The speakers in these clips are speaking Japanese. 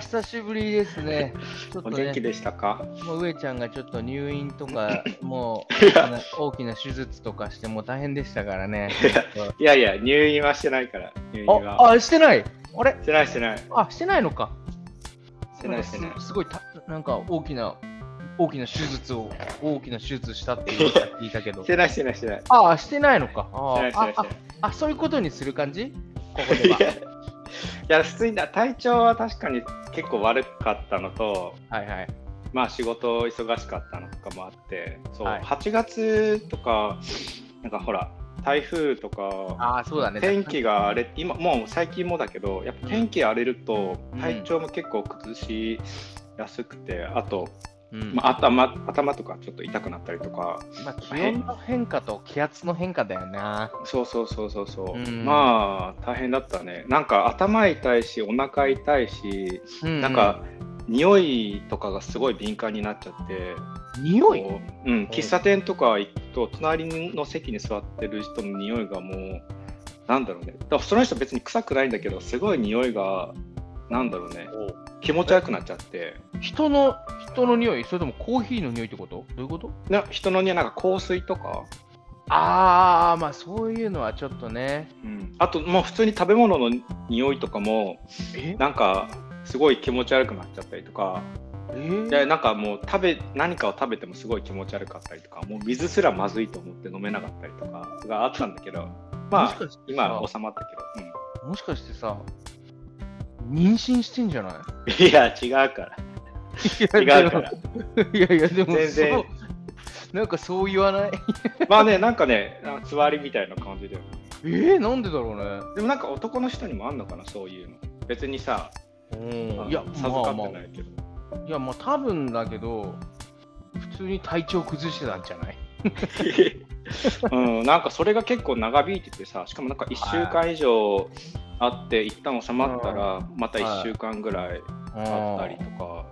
久しぶりです。いや、久しぶりですね。ちょっとねお元気、でしたか？もう上ちゃんがちょっと入院とか、もう大きな手術とかして、もう大変でしたからね。いやいや、入院はしてないから。入院は。あ、あ、してない？あれ？してないしてない。あ、してないのか。してないしてない。すすごいた、なんか大きな、大きな手術を、大きな手術したっていう聞いたけどし。てないしてないしてない。あ、してないのか。あ、そういうことにする感じ？ここでは。いや、普通にな体調は確かに結構悪かったのと、はいはい。まあ仕事忙しかったのとかもあって、そう、はい8月とか、なんかほら、台風とか、あ、そうだね。天気が荒れ今もう最近もだけどやっぱ天気荒れるとうん体調も結構崩しやすくて、あと、うん。まあ、頭頭とかちょっと痛くなったりとか。まあ、気温の変化と気圧の変化だよな。そうそうそうそうそう、うん。まあ大変だったね。なんか頭痛いしお腹痛いし、うん。なんか匂いとかがすごい敏感になっちゃって。匂い？こううん、喫茶店とか行くと隣の席に座ってる人の匂いがもうなんだろうね。だからその人別に臭くないんだけどすごい匂いがなんだろうね気持ち悪くなっちゃって。人の人の匂いそれともコーヒーの匂いってこと？どういうこと？な人の匂いなんか香水とか、ああまあそういうのはちょっとね。うん、あともう普通に食べ物の匂いとかもえ？なんかすごい気持ち悪くなっちゃったりとか。え？でなんかもう食べ何かを食べてもすごい気持ち悪かったりとか。もう水すらまずいと思って飲めなかったりとかがあったんだけど。まあ今収まったけど、もしかしてさ妊娠してんじゃない？うん、いや違うから。違うから。いやいやでも全然。なんかそう言わない？まあねなんかねあつわりみたいな感じでえー、なんでだろうね？でもなんか男の人にもあんのかなそういうの。別にさうん。いや授かまあまってないけど、あ。いやまあ多分だけど普通に体調崩してたんじゃない？うん、なんかそれが結構長引いててさしかもなんか1週間以上あって一旦収まったらまた1週間ぐらいあったりとか、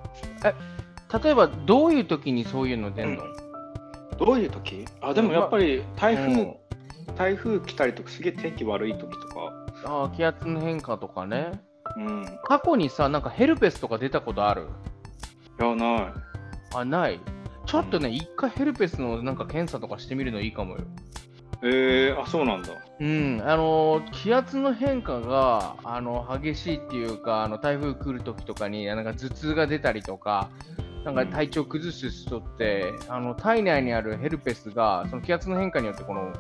例えばどういう時にそういうの出んの、どういう時？あでもやっぱり台風、うん。台風来たりとかすげえ天気悪い時とか、あー気圧の変化とかね。うん、い過去にさなんかヘルペスとか出たことある？やない。あない？ちょっとね一回ヘルペスのなんか検査とかしてみるのいいかもよ。えー、あそうなんだ。うんあのー気圧の変化があの激しいっていうかあの台風来る時とかになんか頭痛が出たりとかなんか体調崩す人って、あの体内にあるヘルペスがその気圧の変化によってこの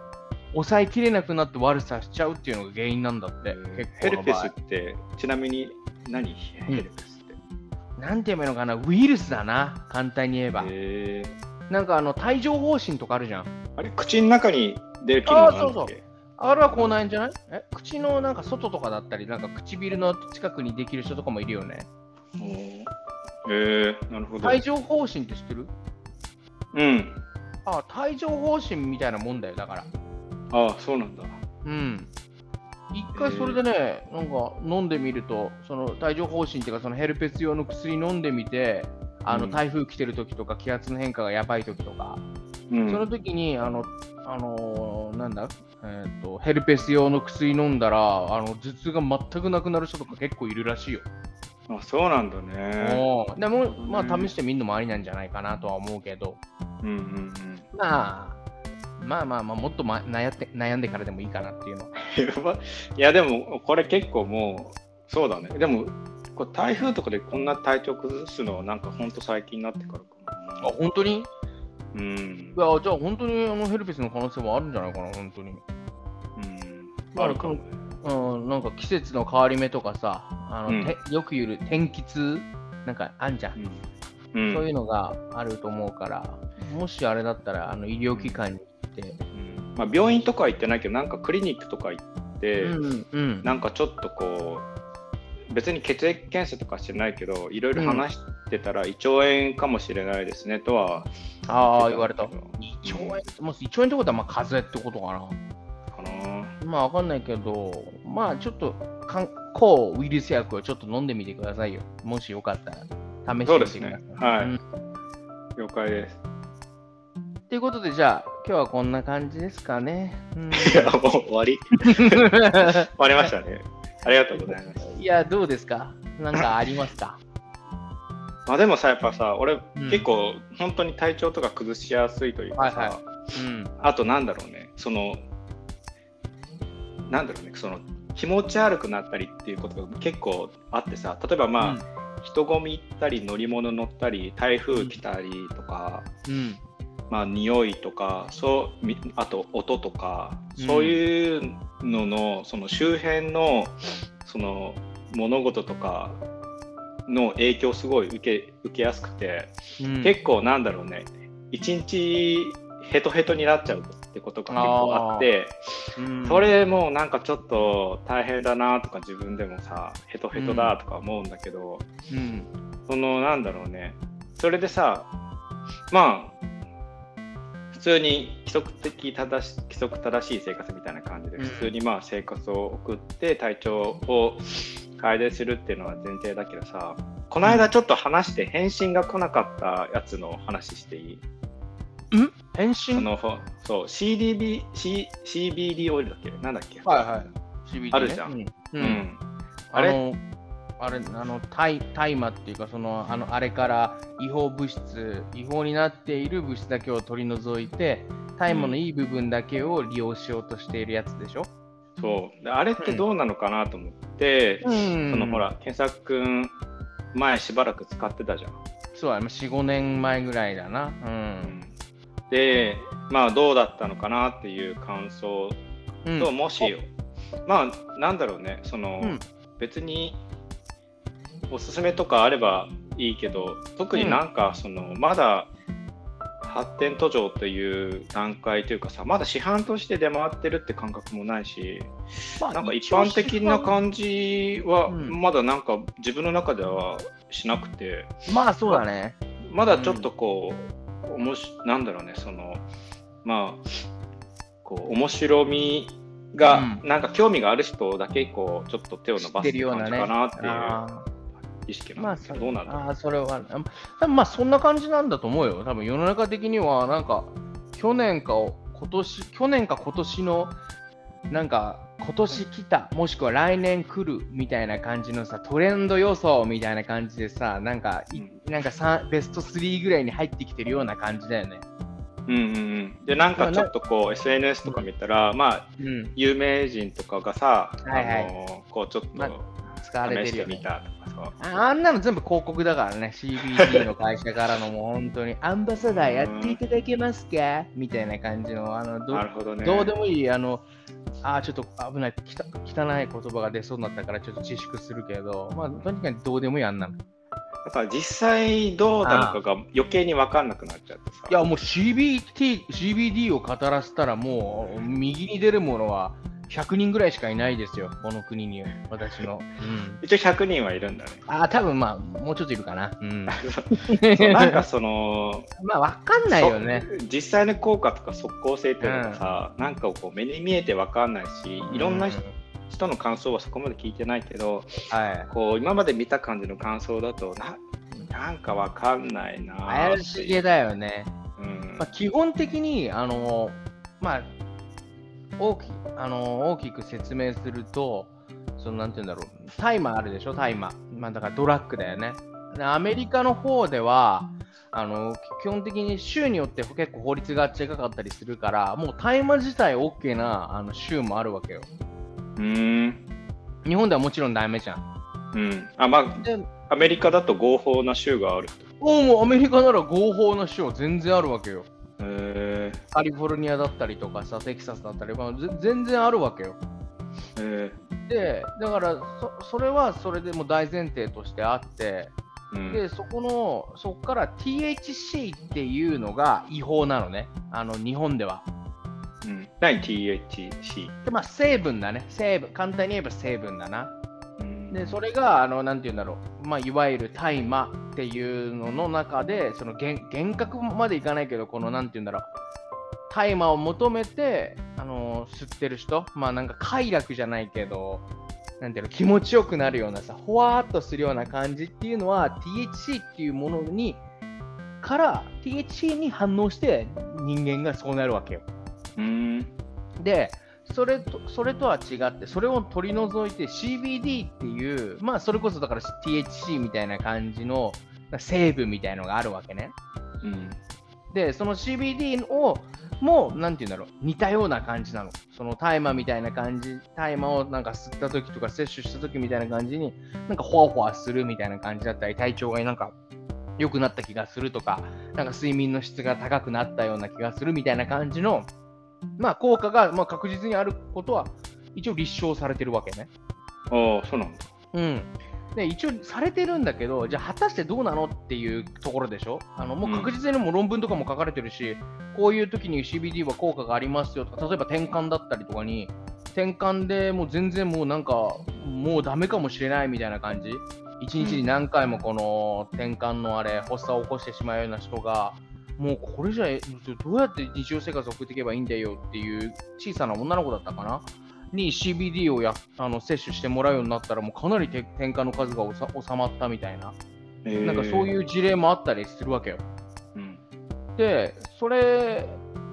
抑えきれなくなって悪さしちゃうっていうのが原因なんだって、結構の場合。ヘルペスってちなみに何？ヘルペスなんて言えばいいのかな、ウイルスだな、簡単に言えば。えー、なんかあの帯状疱疹とかあるじゃん。あれ？口の中に出る機能なんだっけ？あーそうそう。あれはこうなんじゃない？え？口のなんか外とかだったり、なんか唇の近くにできる人とかもいるよね。おー。えー、なるほど。帯状疱疹って知ってる？うん。あ帯状疱疹みたいなもんだよ、だから。ああそうなんだ。うん。一回それでね、なんか飲んでみると、その帯状疱疹っていうか、そのヘルペス用の薬飲んでみて、あのうん。台風来てる時とか、気圧の変化がやばい時とか、うん。その時に、あの、あのーなんだ、えーと、ヘルペス用の薬飲んだら、あの頭痛が全くなくなる人とか結構いるらしいよ。あそうなんだね。おーでも、まあ、うん試してみるのもありなんじゃないかなとは思うけど、うんうんうん。まあ、まあまあまあ、もっと、ま、悩って悩んでからでもいいかなっていうの。いやでもこれ結構もうそうだね。でもこれ台風とかでこんな体調崩すのはなんかほんと最近になってからかな。あ、本当に？いうん。や、じゃあ本当にあのヘルペスの可能性もあるんじゃないかな、本当に。うん。まああるかもね。うん、なんか季節の変わり目とかさ、あの、うん。てよく言う天気痛なんかあんじゃん。うん。そういうのがあると思うから、もしあれだったら、あの医療機関に行って、うん。まあ、病院とかは行ってないけどなんかクリニックとか行って、うん、うん。なんかちょっとこう別に血液検査とかしてないけどいろいろ話してたら胃腸炎かもしれないですねとはああ、言われた。か胃腸炎、まあ、胃腸炎ってことは、まあ、風邪ってことかな。な。まあ、わかんないけど、まあ、ちょっと、かん抗ウイルス薬をちょっと飲んでみてくださいよ。もしよかったら、試そうですしてみてくだねさい。はい、うん。了解です。ということで、じゃあ、今日はこんな感じですかね。うん。いやもう終わり。終わりましたね。ありがとうございます。いや、どうですか？なんかありますか？まあでもさ、やっぱさ、俺、うん。結構、本当に体調とか崩しやすいというかさ、はいはうん。あとなんだろうね、その、なんだろうね、その、気持ち悪くなったりっていうことが結構あってさ、例えばまあ、人混み行ったり、乗り物乗ったり、台風来たりとか、うん。まあ、匂いとかそうみあと音とかうん。そういうのの,、その周辺のその物事とかの影響をすごい受け受けやすくて、うん、結構なんだろうね一日ヘトヘトになっちゃうってことが結構あってうん、それもうなんかちょっと大変だなとか自分でもさヘトヘトだとか思うんだけど、うん。そのなんだろうねそれでさまあ普通に規則的正し規則正しい生活みたいな感じでうん。普通にまあ生活を送って体調を改善するっていうのは前提だけどさこの間ちょっと話して返信が来なかったやつの話していい？返信？そのそう CDB、C、CBD オイルだっけ？なんだっけ？はいはい。CBD ね。あるじゃん。うん。ううんん、あれあれ、あの、大大麻っていうか、その、あの、あれから違法物質、違法になっている物質だけを取り除いて、大麻のいい部分だけを利用しようとしているやつでしょ？そう。であれってどうなのかなと思って、うん。そのほ。ら検索くん前しばらく使ってたじゃん。そうだね、4、5年前ぐらいだな。うん。で、まあどうだったのかなっていう感想うん。と、もしよ、まあなんだろうね、その、うん。別におすすめとかあればいいけど、特になんかその、まだ発展途上という段階というかさ、まだ市販として出回ってるって感覚もないし、まあなんか一般的な感じはうんまだなんか自分の中ではしなくて、まあそうだね。まだちょっとこう、おもしなんだろうね、その、まあ、こう、面白みが、うんなんか興味がある人だけ、こう、ちょっと手を伸ばす。感じかなっていうあ意識ーまあなんですけど、どうなんだろうあーそれは、あ多分まあそんな感じなんだと思うよ。多分世の中的には、なんか、去年か今年、去年か今年の、なんか、今年来た、もしくは来年来るみたいな感じのさ、トレンド予想みたいな感じでさ、なんか、いなんかさベスト3ぐらいに入ってきてるような感じだよね。うんうんうん。で、なんかちょっとこう、SNS とか見たら、まあ、うん。有名人とかがさ、はいはいあのこう、ちょっまと使われ試して。みたとかさ、ああんなの全部広告だからね、CBD の会社からのもう本当に、アンバサダーやっていただけますか？みたいな感じの、あのどなるほどね。どうでもいい、あの、あーちょっと危ない、汚い言葉が出そうになったからちょっと自粛するけど、まあ、とにかくどうでもいい、あんなの。いだから実際どうなのかが余計に分かんなくなっちゃってさ。や、もう CBT、CBD を語らせたら、もう右に出るものは100人ぐらいしかいないですよ、この国に、私の。うん、一応100人はいるんだね。ああ、多分まあ、もうちょっといるかな。うん、なんかその、まあ、わかんないよね。そ実際の効果とか即効性っていうのがさ、なんかこう目に見えて分かんないし、いろんな人人の感想はそこまで聞いてないけど、はい。こう今まで見た感じの感想だとな、なんか分かんないな怪しげだよね。うんまあ、基本的に、あのまあ、大きあの大きく説明すると、そのなんて言うんだろう、大麻あるでしょ、大麻。まあ、だからドラッグだよね。でアメリカの方では、あの基本的に州によって結構法律が違かったりするから、もう大麻自体 OK なあの州もあるわけよ。うーん。日本ではもちろんダメじゃん。うん。あ、まであ、アメリカだと合法な州がある。おもうアメリカなら合法な州は全然あるわけよ。へカリフォルニアだったりとかさ、テキサスだったり、まあ、ぜ全然あるわけよ。え。へで、だからそ、それはそれでも大前提としてあって、え。うん。で、そこの、そこから THC っていうのが違法なのね、あの日本では。うん、何 ?THC。で、まあ、成分だね、成分、簡単に言えば成分だな。うんで、それが、あの、なんて言うんだろう、まあ、いわゆる大麻っていうのの中で、その厳厳格までいかないけど、この、なんて言うんだろう、大麻を求めて、あの吸ってる人、まあ、なんか快楽じゃないけど、なんていうの、気持ちよくなるようなさ、ほわーっとするような感じっていうのは、THC っていうものに、から、THC に反応して人間がそうなるわけよ。うん。で、それとそれとは違って、それを取り除いて CBD っていう、まあ、それこそだから THC みたいな感じの成分みたいのがあるわけね。うん、で、その CBD をもう、なんて言うんだろう、似たような感じなの。その大麻みたいな感じ、大麻をなんか吸った時とか摂取した時みたいな感じに、なんかほわほわするみたいな感じだったり、体調がなんか良くなった気がするとか、なんか睡眠の質が高くなったような気がするみたいな感じの、まあ効果がまあ確実にあることは、一応立証されてるわけね。ああ、そうなんだ。うん。で一応されてるんだけど、じゃあ果たしてどうなのっていうところでしょ？あのもう確実にも論文とかも書かれてるし、うん、こういう時に CBD は効果がありますよとか、例えば転換だったりとかに、転換でもう全然もうなんか、もうダメかもしれないみたいな感じ、1日に何回もこの転換のあれ、発作を起こしてしまうような人が、もうこれじゃどうやって日常生活を送っていけばいいんだよっていう小さな女の子だったかな？に CBD をやあの摂取してもらうようになったら、もうかなり転換の数が収まったみたいな、えー、なんかそういう事例もあったりするわけよ。うん、で、それ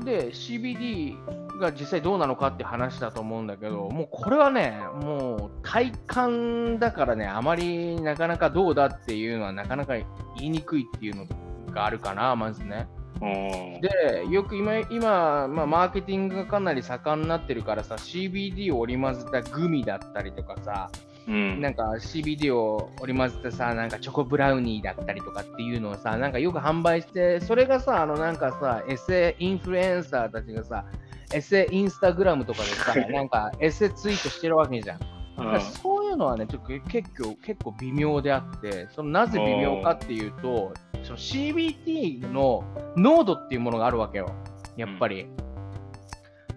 で CBD が実際どうなのかって話だと思うんだけど、もうこれはね、もう体感だからね、あまりなかなかどうだっていうのはなかなか言いにくいっていうのがあるかな、まずね。で、よく今、今まあ、マーケティングがかなり盛んになってるからさ、CBD を織り交ぜたグミだったりとかさ、うん、なんか CBD を織り交ぜたさ、なんかチョコブラウニーだったりとかっていうのをさ、なんかよく販売して、それがさ、あのなんかさ、エセインフルエンサーたちがさ、エセインスタグラムとかでさ、なんかエセツイートしてるわけじゃん。そういうのはね、ちょっと結構結構微妙であって、そのなぜ微妙かっていうと、その CBT の濃度っていうものがあるわけよ、やっぱり。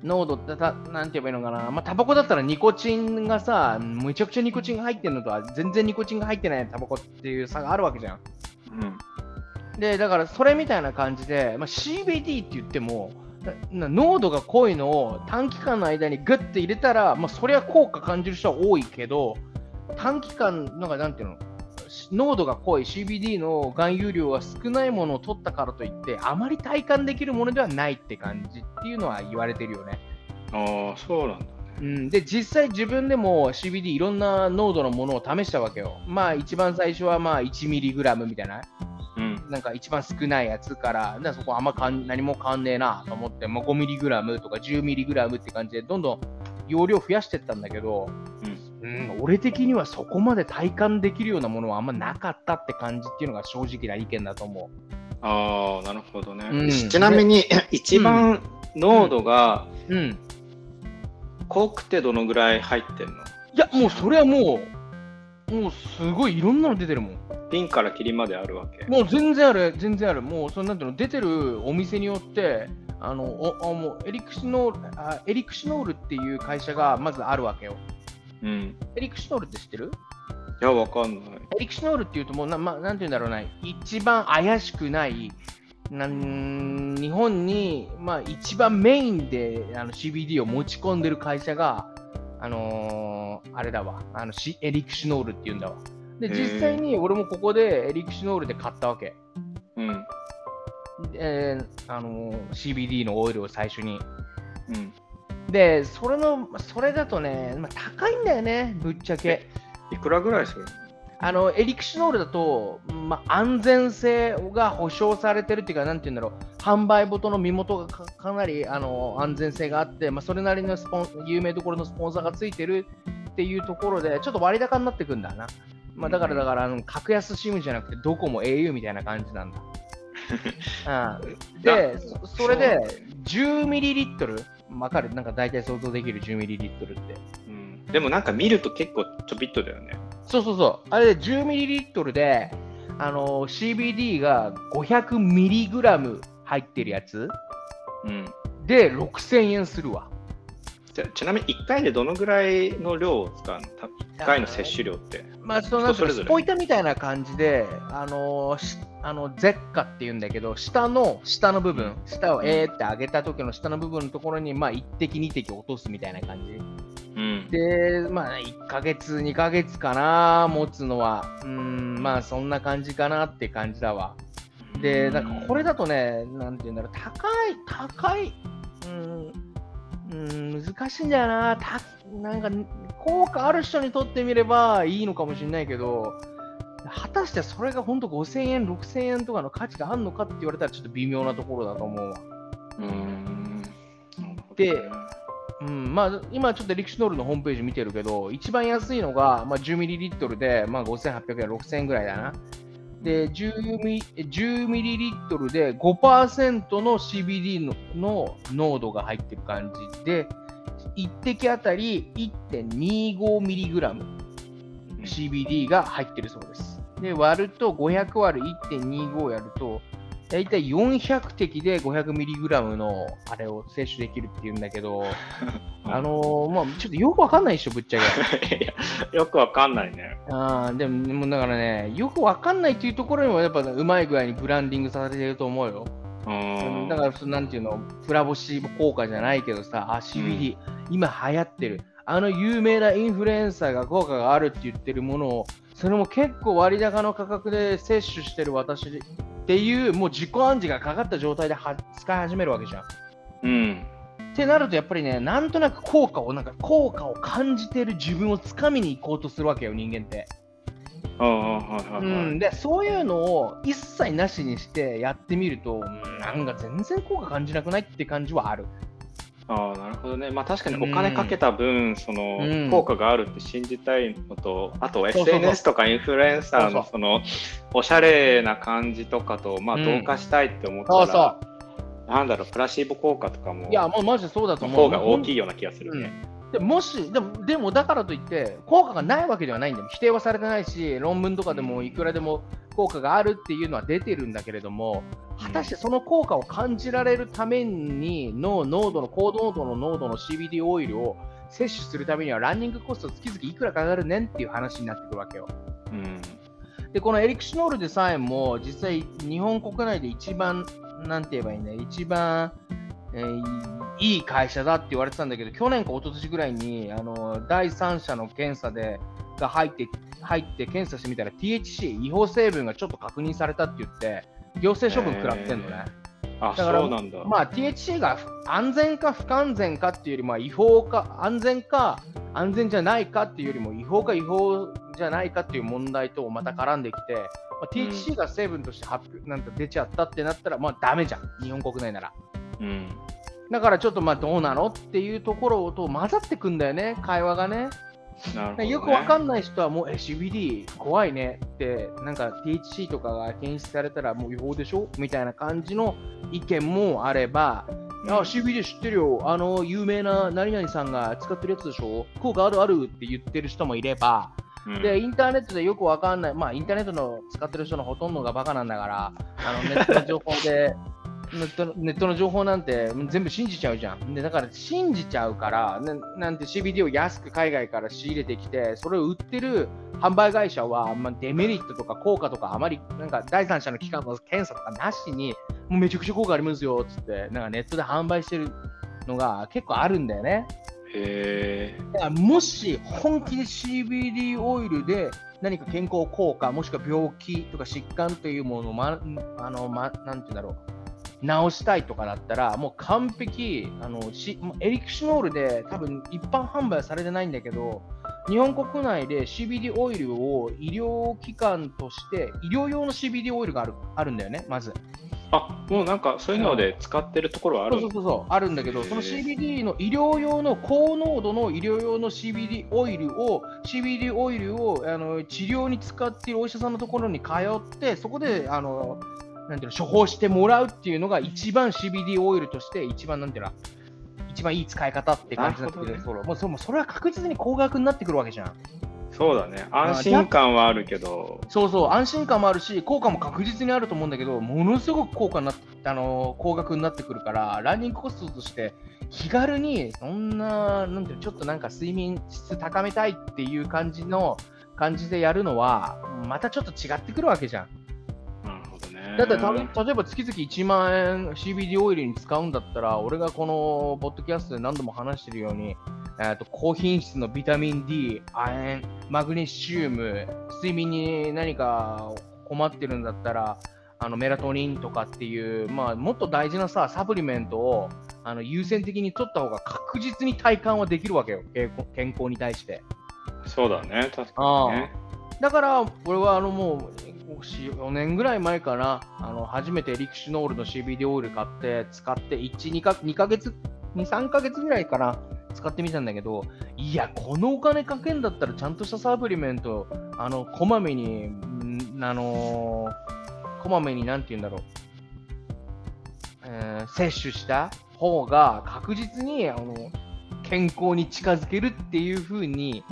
うん、濃度ってた、なんて言えばいいのかな、まあ、タバコだったらニコチンがさ、むちゃくちゃニコチンが入ってるのとは、全然ニコチンが入ってないタバコっていう差があるわけじゃん。うん、で、だからそれみたいな感じで、まあ、CBD って言っても、濃度が濃いのを短期間の間にグッて入れたら、まあ、そりゃ効果感じる人は多いけど、短期間、なんかなんていうの、濃度が濃い CBD の含有量が少ないものを取ったからといって、あまり体感できるものではないって感じっていうのは言われてるよね。ああ、そうなんだ、ね。うん、で実際自分でも CBD いろんな濃度のものを試したわけよ。まあ一番最初はまあ 1mg みたいな、うん、なんか一番少ないやつから、だそこあんまかん何も変わんねえなと思って、まあ、5mg とか 10mg って感じでどんどん容量増やしていったんだけど、うんうん、俺的にはそこまで体感できるようなものはあんまなかったって感じっていうのが正直な意見だと思う。ああ、なるほどね。うん、ちなみに、一番濃度が、うん、濃くてどのぐらい入ってんの？いや、もうそれはもう、もうすごいいろんなの出てるもん。ピンからキリまであるわけ？もう全然ある、全然ある。もう、そのなんていうの、出てるお店によって、あのおもうエリクシノールあエリクシノールっていう会社がまずあるわけよ。うん、エリクシノールって知ってる？いや、わかんない。エリクシノールっていうと、もうな、ま、なんて言うんだろうな、一番怪しくない、なん日本に、まあ、一番メインであの CBD を持ち込んでる会社が、あのー、あれだわあのシ、エリクシノールっていうんだわ。で、実際に俺もここでエリクシノールで買ったわけ。うん。えー、あのー、CBD のオイルを最初に。うん。で、それの、それだとね、まあ、高いんだよね、ぶっちゃけ。いくらぐらいする？あのエリクシノールだと、まあ、安全性が保証されてるっていうか、なんて言うんだろう、販売元の身元がかなりあの安全性があって、まあ、それなりのスポン有名どころのスポンサーがついてるっていうところで、ちょっと割高になってくんだな。まあ、だから、だからあの格安 SIM じゃなくて、どこも au みたいな感じなんだ。うん、で、それで10ミリリットルわかるなんか大体想像できる10ミリリットルって。うん、でもなんか見ると結構ちょびっとだよね。そうそうそう。あれで10ミリリットルで、あの CBD が500ミリグラム入ってるやつ、うん、で6000円するわ。じゃちなみに1回でどのぐらいの量を使うの ?1 回の摂取量って。まあ、そのそれぞれスポイトみたいな感じで、あのあのゼッカっていうんだけど、下の下の部分、下をえーって上げた時の下の部分のところに、まあ、1滴、2滴落とすみたいな感じ。うん、で、まあ、1ヶ月、2ヶ月かな、持つのは。うん、まあ、そんな感じかなって感じだわ。で、なんかこれだとね、なんていうんだろう、高い、高い、うん、うん難しいんだよなたなんか効果ある人にとってみればいいのかもしれないけど果たしてそれが本当5000円6000円とかの価値があるのかって言われたらちょっと微妙なところだと思うわうん。でうんまあ、今ちょっとリクシノールのホームページ見てるけど、一番安いのが、まあ、10ミリリットルで、まあ、5800円、6000円ぐらいだな。で、10ミ10ミリリットルで5%の CBD のの濃度が入ってる感じで、1滴あたり1.25ミリグラム CBD が入ってるそうです。で、割ると500割る1.25やると、だいたい400滴で 500mg のあれを摂取できるっていうんだけど、あのーまあ、ちょっとよくわかんないでしょ、ぶっちゃけ。よくわかんないね。あーでも、だからね、よくわかんないっていうところにも、やっぱうまい具合にブランディングされてると思うよ。うん。だから、なんていうの、プラボシ効果じゃないけどさ、あ、CBD、今流行ってる。あの有名なインフルエンサーが効果があるって言ってるものを、それも結構割高の価格で摂取してる私っていう、もう自己暗示がかかった状態では使い始めるわけじゃん。うん。ってなると、やっぱりね、なんとなく効果を、なんか効果を感じてる自分をつかみに行こうとするわけよ、人間って。うん、で、そういうのを一切なしにしてやってみると、うんなんか全然効果感じなくないって感じはある。ああ、なるほどね。まあ確かにお金かけた分、そのうん効果があるって信じたいのと、あとそうそう SNS とかインフルエンサーそうそうのそのおしゃれな感じとかと、まあうん同化したいって思ったそうら、そなんだろう、プラシーボ効果とかも、う。いや、もうマジでそうだと思う。の方が大きいような気がするね。でもしでも、でもだからといって、効果がないわけではないんだよ。否定はされてないし、論文とかでもいくらでも効果があるっていうのは出てるんだけれども、果たしてその効果を感じられるためにの濃度の、高濃度の濃度の CBD オイルを摂取するためには、ランニングコスト月々いくらかかるねんっていう話になってくるわけよ。うん。で、このエリクシノールでさえも、実際、日本国内で一番、なんて言えばいいんだ一番、えーいい会社だって言われてたんだけど、去年か一昨年ぐらいに、あの第三者の検査でが入って入って検査してみたら、THC、違法成分がちょっと確認されたって言って、行政処分食らってんのね。あ、だからそうなんだ。まあ、THC が安全か不完全かっていうより、まあ、違法か安全か安全じゃないかっていうよりも違法か違法じゃないかっていう問題とまた絡んできて、まあ、THC が成分として発表なんか出ちゃったってなったら、まあ、ダメじゃん、日本国内なら。うん。だからちょっとまあどうなのっていうところと混ざってくんだよね、会話がね。ね。よくわかんない人はもう、え、CBD 怖いねって、なんか THC とかが検出されたらもう違法でしょみたいな感じの意見もあれば、うんあ、CBD 知ってるよ。あの、有名な何々さんが使ってるやつでしょ？効果あるあるって言ってる人もいれば、うんで、インターネットでよくわかんない、まあ、インターネットの使ってる人のほとんどがバカなんだから、あのネットの情報で、ネットのネットの情報なんて全部信じちゃうじゃん。でだから信じちゃうから、ななんて CBD を安く海外から仕入れてきて、それを売ってる販売会社は、まあ、デメリットとか効果とかあまりなんか第三者の機関の検査とかなしに、もうめちゃくちゃ効果ありますよっつって、なんかネットで販売してるのが結構あるんだよね。へえ。だからもし本気で CBD オイルで何か健康効果、もしくは病気とか疾患というものを、ま、あの、ま、なんていうんだろう、治したいとかだったら、もう完璧、あのしエリクシノールで多分一般販売はされてないんだけど、日本国内で CBD オイルを医療機関として、医療用の CBD オイルがあるあるんだよね、まず。あ、もうなんかそういうので使ってるところはあるそうそうそうそうあるんだけど、その CBD の医療用の高濃度の医療用の CBD オイルを CBD オイルをあの治療に使っているお医者さんのところに通って、そこであのなんていうの処方してもらうっていうのが一番 CBD オイルとして一番なんていうの一番いい使い方って感じになってくるなるそれもうそもうそれは確実に高額になってくるわけじゃん。そうだね。安心感はあるけど、そうそう、安心感もあるし、効果も確実にあると思うんだけど、ものすごく効果になっあの高額になってくるから、ランニングコストとして、気軽に、そんな、なんていうのちょっとなんか睡眠質高めたいっていう感じの、感じでやるのは、またちょっと違ってくるわけじゃん。だってた例えば月々1万円 CBD オイルに使うんだったら、俺がこのポッドキャストで何度も話してるように、えーと高品質のビタミン D、亜鉛、マグネシウム、睡眠に何か困ってるんだったら、あのメラトニンとかっていう、まあ、もっと大事なさ、サプリメントをあの優先的に取った方が確実に体感はできるわけよ、健康健康に対して。そうだね、確かにね。だから、俺はあのもう、4年ぐらい前かな、あの初めてリクシノールの CBD オイル買って、使って1、2か2ヶ月、2、3ヶ月ぐらいかな、使ってみたんだけど、いや、このお金かけんだったら、ちゃんとしたサプリメント、あの、こまめに、んあのーこまめに、なんて言うんだろう、えー摂取した方が確実に、あの、健康に近づけるっていう風に、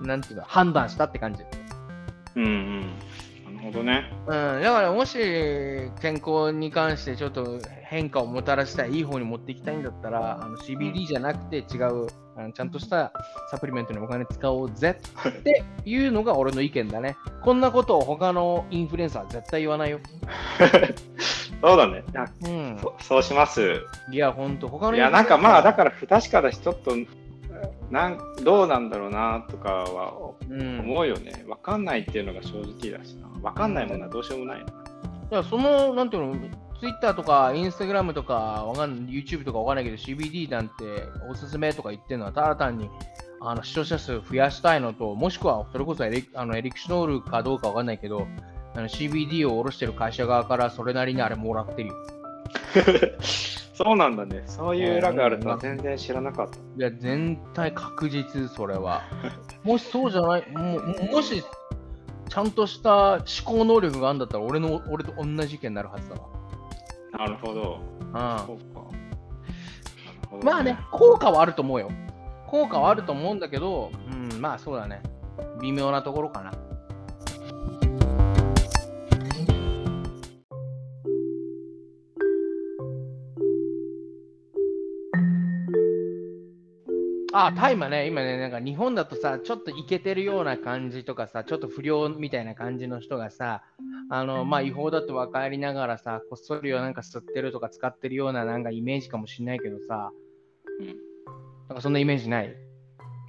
なんていうの、判断したって感じ。うんうん。ほどね。うん、だからもし健康に関してちょっと変化をもたらしたい、いい方に持っていきたいんだったら、あの CBD じゃなくて違う、あのちゃんとしたサプリメントにお金使おうぜって いうのが俺の意見だね。こんなことを他のインフルエンサーは絶対言わないよ。そうだね。うん。そそうします。いや、ほんと、他のいや、なんかまあ、だかから不確かだし、ちょっと、なんどうなんだろうなとかはうん。思うよね。わかんないっていうのが正直だしな。わかんないものはどうしようもないな。いや、その、なんていうの、Twitter とか Instagram とかわかん YouTube とかわかんないけど CBD なんておすすめとか言ってるのはただ単にあの視聴者数増やしたいのと、もしくはそれこそエリあのエリクシノールかどうかわかんないけど、あの CBD を卸してる会社側からそれなりにあれもらってるよ。そうなんだね。そういう裏があるとは全然知らなかった。いや、全体確実、それは。もしそうじゃない、ももしちゃんとした思考能力があるんだったら俺の俺と同じ意見になるはずだわ。なるほど。うんそうか。なるほどまあね、効果はあると思うよ。効果はあると思うんだけど、うん、まあそうだね。微妙なところかな。あ、大麻ね、今ね、なんか日本だとさ、ちょっとイケてるような感じとかさ、ちょっと不良みたいな感じの人がさ、あの、まあ違法だと分かりながらさ、こっそりをなんか吸ってるとか使ってるようななんかイメージかもしれないけどさ、うん。なんかそんなイメージない？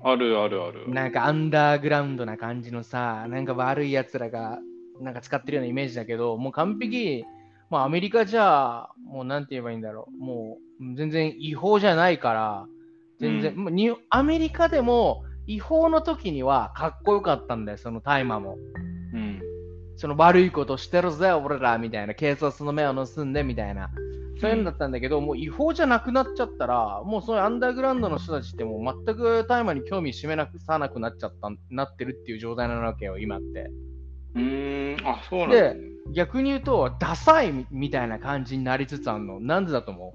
あるあるある。なんかアンダーグラウンドな感じのさ、なんか悪いやつらがなんか使ってるようなイメージだけど、もう完璧、もうアメリカじゃ、もうなんて言えばいいんだろう、もう全然違法じゃないから、全然、うんもアメリカでも違法の時にはかっこよかったんだよ、その大麻も。うん。その悪いことしてるぜ、俺らみたいな、警察の目を盗んでみたいな。そういうのだったんだけど、もう違法じゃなくなっちゃったら、もうそういうアンダーグラウンドの人たちってもう全く大麻に興味示なくさなくなっちゃった、なってるっていう状態なわけよ、今って。うーん、あ、そうなんだ、ね。逆に言うと、ダサいみみたいな感じになりつつあるの。なんでだと思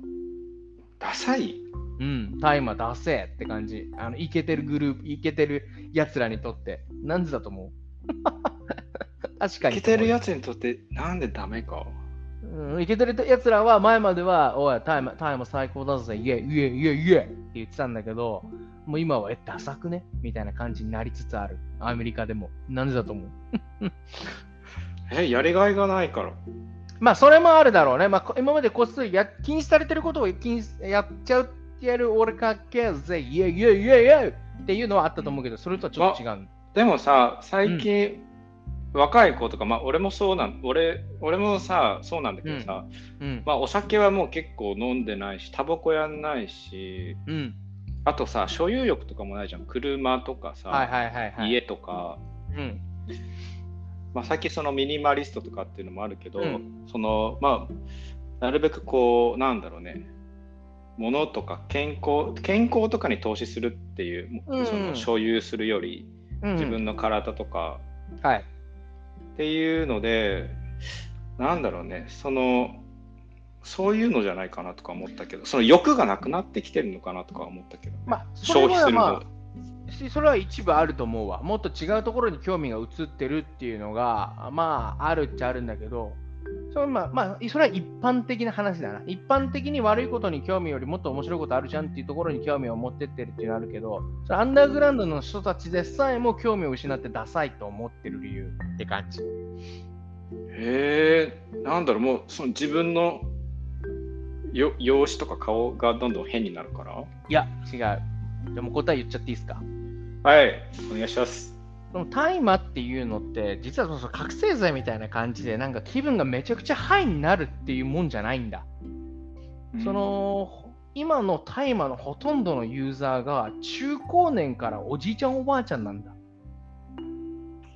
ダサい？ううん、大麻ダセーって感じ。あの、イケてるグループ、イケてる奴らにとって。なんでだと思う？確かに。イケてるやつにとってなんでダメか？うん、イケてるやつらは前までは、おい、タイム、タイム最高だぜ、イエイ、イエイ、イエイ、イエイって言ってたんだけど、もう今は、え、ダサくね？みたいな感じになりつつある。アメリカでも。なんでだと思う？え、やりがいがないから。まあ、それもあるだろうね。まあ、こ今までこっそりや禁止されてることを禁止やっちゃうってやる俺かけぜ、イエイ、イエイ、イエイ、イエイっていうのはあったと思うけど、それとはちょっと違う。でもさ、最近、若い子とか、まあ俺もそうなん、俺、俺もさ、そうなんだけどさ、うん。まあお酒はもう結構飲んでないし、タバコやんないし、うん。あとさ、所有欲とかもないじゃん。車とかさ、はいはいはいはい。家とか、うん。まあ最近そのミニマリストとかっていうのもあるけど、うんその、まあ、なるべくこう、なんだろうね、物とか健康、健康とかに投資するっていう、うんその所有するより、うん、自分の体とか、はい。っていうので、なんだろうね、その、そういうのじゃないかなとか思ったけど、その欲がなくなってきてるのかなとか思ったけど、ね、まあ、消費するの。はまあ、しそれは一部あると思うわ。もっと違うところに興味が移ってるっていうのが、まあ、あるっちゃあるんだけど、それはまあ、まあ、それは一般的な話だな。一般的に悪いことに興味よりもっと面白いことあるじゃんっていうところに興味を持ってってるっていうのはあるけど、それアンダーグラウンドの人たちでさえも興味を失ってダサいと思ってる理由って感じ。へえ、なんだろう、もうその自分のよ容姿とか顔がどんどん変になるから？いや、違う。でも答え言っちゃっていいですか？はい、お願いします。その大麻っていうのって、実はその覚醒剤みたいな感じで、なんか気分がめちゃくちゃハイになるっていうもんじゃないんだ。その、今の大麻のほとんどのユーザーが中高年からおじいちゃんおばあちゃんなんだ。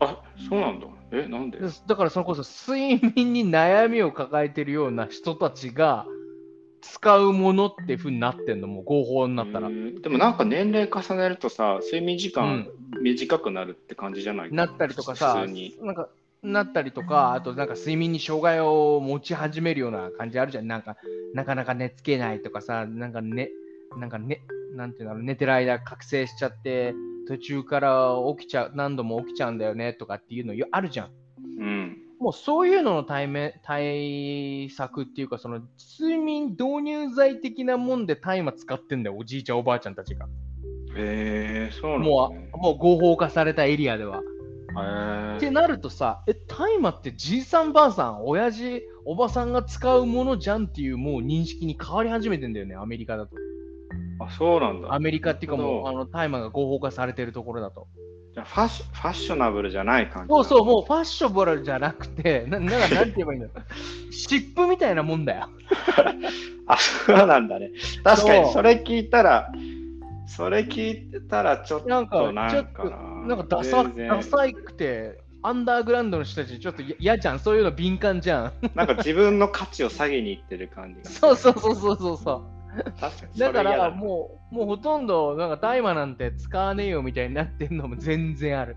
あ、そうなんだ。え、なんで？だからそれこそ睡眠に悩みを抱えてるような人たちが使うものってふうになってんの、もう合法になったら。でもなんか年齢重ねるとさ、睡眠時間短くなるって感じじゃない？か、なったりとかさ、なんかなったりとか、あとなんか睡眠に障害を持ち始めるような感じあるじゃん。なんか、なかなか寝つけないとかさ、なんかね、なんかね、なんていうの、寝てる間覚醒しちゃって、途中から起きちゃう、何度も起きちゃうんだよねとかっていうのあるじゃん。うん。もうそういうのの対面対策っていうか、その睡眠導入剤的なもんで大麻使ってんだよ、おじいちゃん、おばあちゃんたちが。へえー、そうなんだ、ね、もう、もう合法化されたエリアでは。へってなるとさ、え、大麻ってじいさんばあさん、親父、おばさんが使うものじゃんっていうもう認識に変わり始めてんだよね、アメリカだと。あ、そうなんだ。アメリカっていうかもう、あの大麻が合法化されてるところだと。じゃファッシファッショナブルじゃない感じそうそう、もうファッショナブルじゃなくて、ななんなんて言えばいいんだろう。湿布みたいなもんだよ。あ、そうなんだね。確かに、それ聞いたら、それ聞いたらちょっとなんか、なんかなんかダサダサいくて、アンダーグラウンドの人たちちょっと嫌じゃん。そういうの敏感じゃん。なんか自分の価値を下げにいってる感じそうそうそうそうそうそう。だからもう、もうほとんど、なんか大麻なんて使わねえよみたいになってんのも全然ある。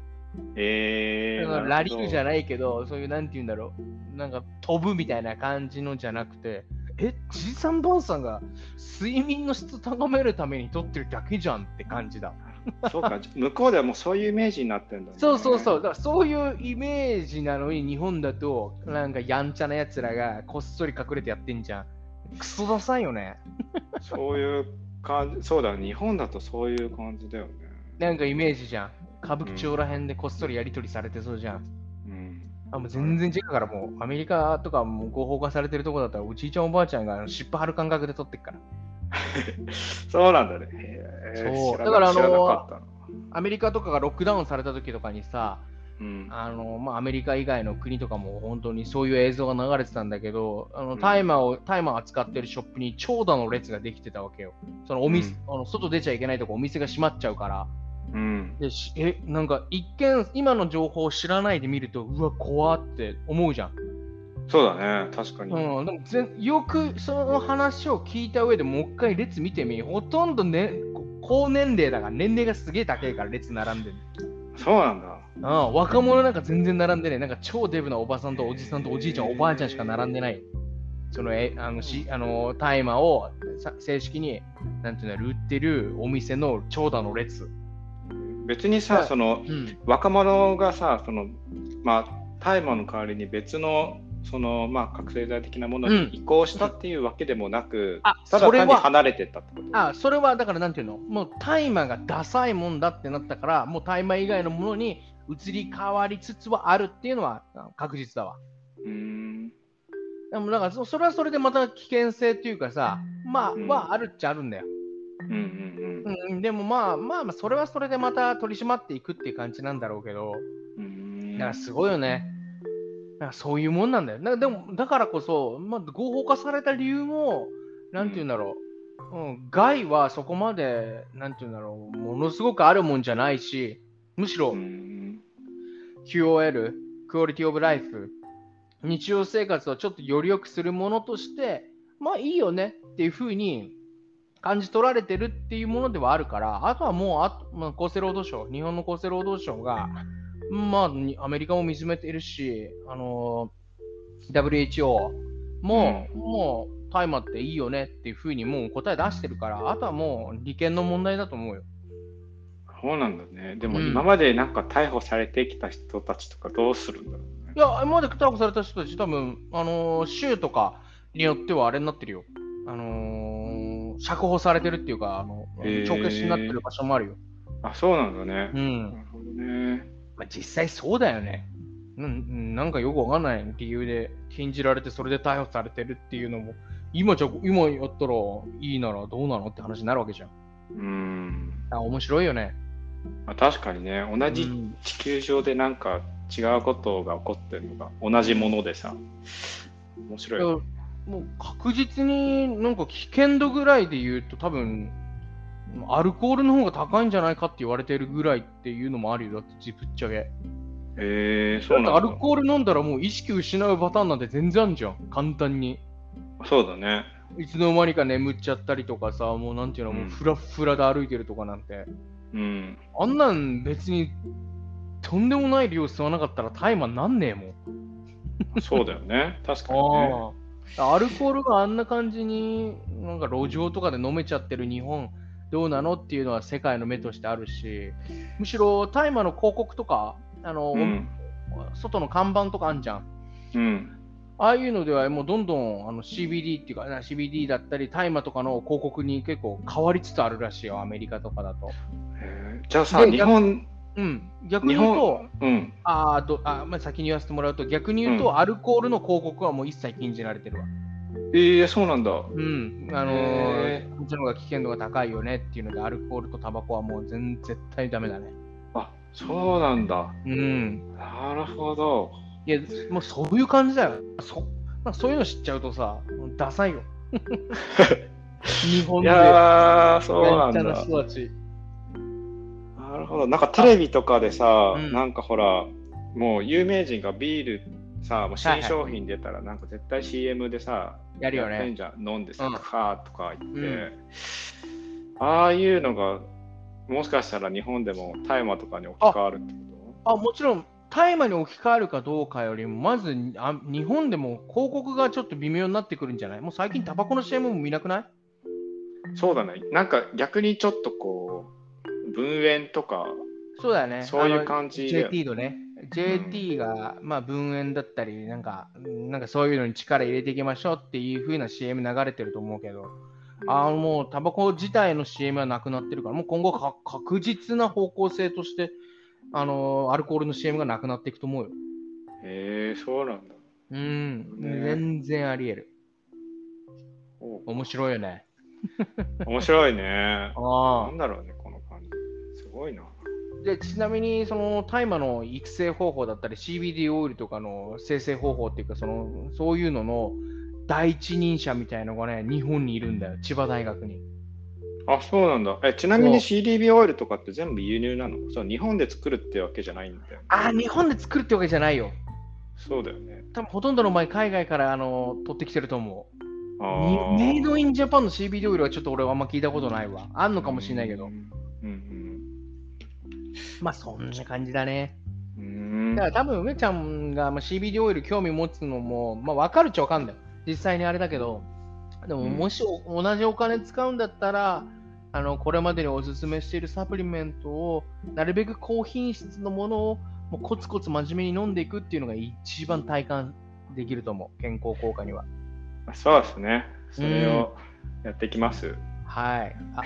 えー、だからラリーじゃないけど、そういうなんて言うんだろう、なんか飛ぶみたいな感じのじゃなくて、え、じいさんばあさんが睡眠の質高めるために取ってるだけじゃんって感じだ。そうか、向こうではもうそういうイメージになってんだ、ね、そうそうそう、だからそういうイメージなのに、日本だと、なんかやんちゃなやつらがこっそり隠れてやってんじゃん。クソダサいよね。そういう感じ、そうだ、日本だとそういう感じだよね。なんかイメージじゃん。歌舞伎町らへんでこっそりやり取りされてそうじゃん。うん。あもう全然違うからもうアメリカとかもう合法化されてるとこだったらおじいちゃんおばあちゃんが尻尾張る感覚で撮ってっから。そうなんだね。そうだからあのアメリカとかがロックダウンされた時とかにさ、うん、あのまあ、アメリカ以外の国とかも本当にそういう映像が流れてたんだけど、あの大麻を、大麻を扱ってるショップに長蛇の列ができてたわけよ。そのお店、うん、あの外出ちゃいけないとこお店が閉まっちゃうから。うん、でえなんか一見、今の情報を知らないで見ると、うわ、怖って思うじゃん。そうだね、確かに。うん、でもぜよくその話を聞いた上でもう一回列見てみ、ほとんど、ね、高年齢だから、年齢がすげえ高いから列並んでる。そうなんだ。あ若者なんか全然並んでね、なんか超デブなおばさんとおじさんとおじいちゃん、おばあちゃんしか並んでない。そのえあのしあの大麻を正式になんていうの売ってるお店の長蛇の列。別にさ、その、うん、若者がさ、そのまあ大麻の代わりに別のそのまあ覚醒剤的なものに移行したっていうわけでもなく、うん、ただ単に離れてったってこと？あそれはだからなんていうの？もう大麻がダサいもんだってなったからもう大麻以外のものに移り変わりつつはあるっていうのは確実だわ。うん。でもだからそれはそれでまた危険性っていうかさまあ、うん、はあるっちゃあるんだよ。うんうんうん、でもまあまあそれはそれでまた取り締まっていくっていう感じなんだろうけど、だからすごいよね。なんかそういうもんなんだよ。だでもだからこそ、まあ、合法化された理由も、なんて言うんだろう、うん、害はそこまで、なんて言うんだろう、ものすごくあるもんじゃないし、むしろ、QOL、クオリティオブライフ、日常生活をちょっとより良くするものとして、まあいいよねっていうふうに感じ取られてるっていうものではあるから、あとはもうあと、まあ、厚生労働省、日本の厚生労働省が、まあ、アメリカも見つめているし、あの WHO も、うん、もう大麻っていいよねっていうふうにもう答え出してるから、あとはもう利権の問題だと思うよ。そうなんだね。でも今までなんか逮捕されてきた人たちとかどうするんだろうね。いや、今まで逮捕された人たち、多分あのー、州とかによってはあれになってるよ。あのー、釈放されてるっていうか、あの帳消しになってる場所もあるよ。あ、そうなんだね。うん。なるほどね。まあ、実際そうだよね。うん、なんかよくわかんない理由で禁じられて、それで逮捕されてるっていうのも、今じゃ、今やったらいいならどうなのって話になるわけじゃん。うん。あ面白いよね。まあ、確かにね、同じ地球上でなんか違うことが起こってるのが同じものでさ、面白い、ね、もう確実になんか危険度ぐらいで言うと多分アルコールの方が高いんじゃないかって言われてるぐらいっていうのもあるよだってぶっちゃけ。へえそうなんだ。アルコール飲んだらもう意識失うパターンなんて全然あるじゃん簡単に。そうだね。いつの間にか眠っちゃったりとかさもうなんていうの、もうフラフラで歩いてるとかなんて。うん。あんなん別にとんでもない量吸わなかったらタイマーなんねえもん。そうだよね。確かに、ね、アルコールがあんな感じに、なんか路上とかで飲めちゃってる日本、どうなのっていうのは世界の目としてあるし、むしろ大麻の広告とか、あの、うん、外の看板とかあんじゃん。うん。ああいうのではもうどんどんあの CBD っていうか CBD だったり大麻とかの広告に結構変わりつつあるらしいよ、アメリカとかだと。じゃあさ、日本うん、逆に言うと、うん、あとあ、まあ、先に言わせてもらうと、逆に言うと、うん、アルコールの広告はもう一切禁じられてるわ。ええー、そうなんだ。うん。あのー、こっちの方が危険度が高いよねっていうので、アルコールとタバコはもう全絶対ダメだね。あ、そうなんだ。うん。なるほど。いや、もうそういう感じだよ。そまあ、そういうの知っちゃうとさ、ダサいよ。日本で。いやそうなんだ。なるほど。なんかテレビとかでさ、うん、なんかほら、もう有名人がビールさ、もう新商品出たら、なんか絶対 CM でさ、やるよね。んじゃん飲んでさ、クファーとか言って、うん、ああいうのが、もしかしたら日本でも大麻とかに置き換わるってこと？あもちろん、大麻に置き換わるかどうかよりも、まずあ日本でも広告がちょっと微妙になってくるんじゃない？もう最近タバコの CM も見なくない？そうだね。なんか逆にちょっとこう、分煙とか、そうだね。そういう感じで。JT のね。JT が、まあ、分煙だったり、なんか、なんかそういうのに力入れていきましょうっていう風な CM 流れてると思うけど、あのもうタバコ自体の CM はなくなってるから、もう今後確実な方向性として、あのアルコールの CM がなくなっていくと思うよ。へえそうなんだ。うん、ね、全然あり得る。面白いよね。面白いね。あなんだろうね。ごいな。でちなみにその大麻の育成方法だったり CBD オイルとかの生成方法っていうかそのそういうのの第一人者みたいのがね日本にいるんだよ千葉大学に。あそうなんだえちなみに CDB オイルとかって全部輸入なの？そう日本で作るってわけじゃないんだよ、ね、あ日本で作るってわけじゃないよ。そうだよね。多分ほとんどの前海外からあの取ってきてると思う。メイドインジャパンの CBD オイルはちょっと俺はあんま聞いたことないわ。あんのかもしれないけど。うん、うんまあそんな感じだね。だから多分梅ちゃんが CBD オイル興味持つのも、まあ、分かるっちゃ分かんだよ。実際にあれだけど、でももし同じお金使うんだったら、あのこれまでにおすすめしているサプリメントをなるべく高品質のものをもうコツコツ真面目に飲んでいくっていうのが一番体感できると思う、健康効果には。そうですね。それをやっていきます。うん、はい。あ、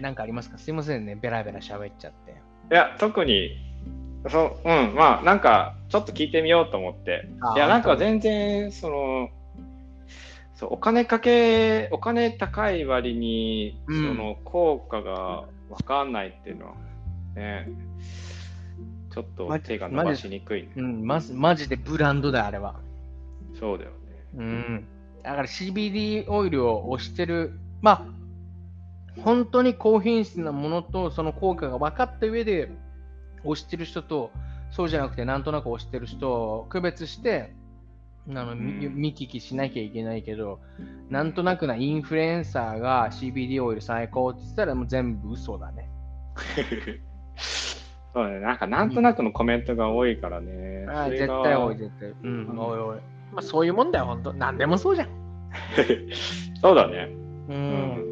なんかありますか？すいませんね、ベラベラ喋っちゃって。いや、特に、そう、うん、まあ、なんか、ちょっと聞いてみようと思って。いや、なんか全然、その、そう、お金かけ、お金高い割に、その、効果が分かんないっていうのは、ね、ちょっと手が伸ばしにくい、ね、うん、まず、マジでブランドだよ、あれは。そうだよね。うん。だから CBD オイルを推してる、まあ、本当に高品質なものとその効果が分かった上で推してる人とそうじゃなくてなんとなく推してる人を区別してあの、見聞きしなきゃいけないけどなんとなくなインフルエンサーが CBD オイル最高って言ったらもう全部嘘だね。そうね、なんかなんとなくのコメントが多いからね。あ絶対多い、絶対。うん、おいおい。まあそういうもんだよ、本当。なんでもそうじゃん。そうだね。うん